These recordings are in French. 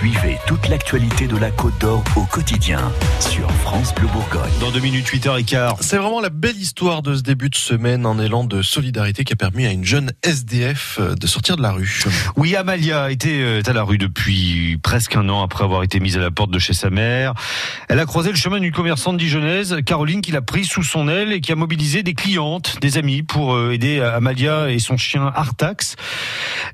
Suivez toute l'actualité de la Côte d'Or au quotidien sur France Bleu Bourgogne. Dans 2 minutes, 8h15. C'est vraiment la belle histoire de ce début de semaine, un élan de solidarité qui a permis à une jeune SDF euh, de sortir de la rue. Oui, Amalia était euh, à la rue depuis presque un an après avoir été mise à la porte de chez sa mère. Elle a croisé le chemin d'une commerçante dijonnaise, Caroline, qui l'a prise sous son aile et qui a mobilisé des clientes, des amis pour euh, aider Amalia et son chien Artax.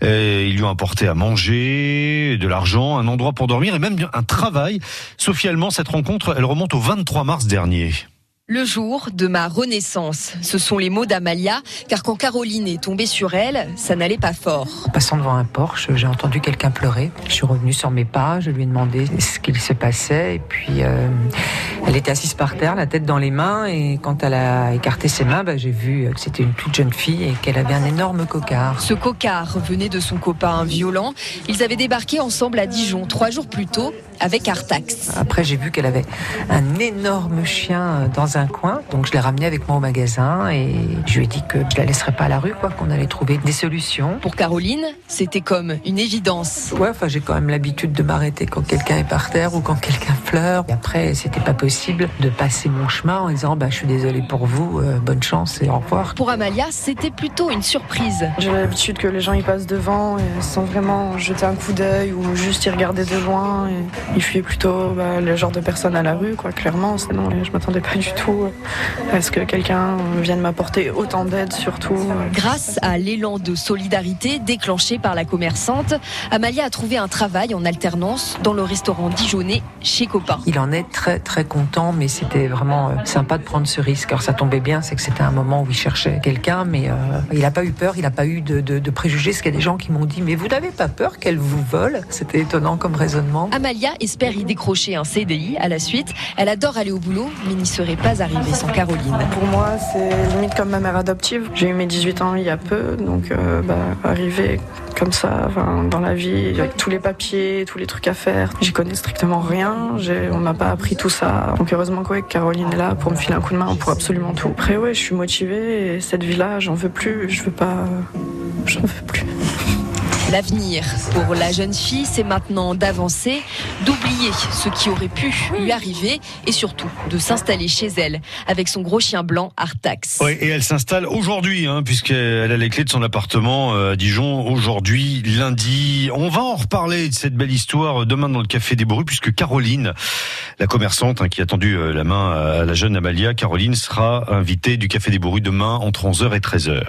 Ils lui ont apporté à manger, de l'argent, un endroit pour dormir et même un travail. Sophie Allemand, cette rencontre, elle remonte au 23 mars dernier. Le jour de ma renaissance, ce sont les mots d'Amalia, car quand Caroline est tombée sur elle, ça n'allait pas fort. En passant devant un Porsche, j'ai entendu quelqu'un pleurer. Je suis revenue sur mes pas, je lui ai demandé ce qu'il se passait, et puis euh, elle était assise par terre, la tête dans les mains, et quand elle a écarté ses mains, bah, j'ai vu que c'était une toute jeune fille et qu'elle avait un énorme cocard. Ce cocard venait de son copain violent. Ils avaient débarqué ensemble à Dijon trois jours plus tôt avec Artax. Après, j'ai vu qu'elle avait un énorme chien dans un coin. Donc je l'ai ramené avec moi au magasin et je lui ai dit que je la laisserais pas à la rue, quoi, qu'on allait trouver des solutions. Pour Caroline, c'était comme une évidence. Ouais, enfin j'ai quand même l'habitude de m'arrêter quand quelqu'un est par terre ou quand quelqu'un pleure. Et après, c'était pas possible de passer mon chemin en disant bah je suis désolée pour vous, euh, bonne chance et au revoir. Pour Amalia, c'était plutôt une surprise. J'ai l'habitude que les gens y passent devant et sans vraiment jeter un coup d'œil ou juste y regarder de loin. Et il fuit plutôt bah, le genre de personne à la rue, quoi, clairement. Sinon, je m'attendais pas du tout à ce que quelqu'un vienne m'apporter autant d'aide, surtout. Grâce à l'élan de solidarité déclenché par la commerçante, Amalia a trouvé un travail en alternance dans le restaurant dijonnais chez Copain. Il en est très très content, mais c'était vraiment euh, sympa de prendre ce risque. Alors ça tombait bien, c'est que c'était un moment où il cherchait quelqu'un, mais euh, il n'a pas eu peur, il n'a pas eu de, de, de préjugés. Parce qu'il y a des gens qui m'ont dit, mais vous n'avez pas peur qu'elle vous vole? C'était étonnant comme raisonnement. Amalia espère y décrocher un CDI à la suite. Elle adore aller au boulot, mais n'y serait pas arrivée sans Caroline. Pour moi, c'est limite comme ma mère adoptive. J'ai eu mes 18 ans il y a peu, donc euh, bah, arriver comme ça dans la vie, avec tous les papiers, tous les trucs à faire. J'y connais strictement rien, on m'a pas appris tout ça. Donc heureusement que Caroline est là pour me filer un coup de main pour absolument tout. Après ouais, je suis motivée et cette vie-là, j'en veux plus, je veux pas... J'en veux plus. L'avenir pour la jeune fille, c'est maintenant d'avancer, d'oublier ce qui aurait pu lui arriver et surtout de s'installer chez elle avec son gros chien blanc Artax. Oui, et elle s'installe aujourd'hui, hein, puisqu'elle a les clés de son appartement euh, à Dijon aujourd'hui, lundi. On va en reparler de cette belle histoire demain dans le Café des Bourrues, puisque Caroline, la commerçante hein, qui a tendu euh, la main à la jeune Amalia, Caroline sera invitée du Café des Bourrues demain entre 11h et 13h.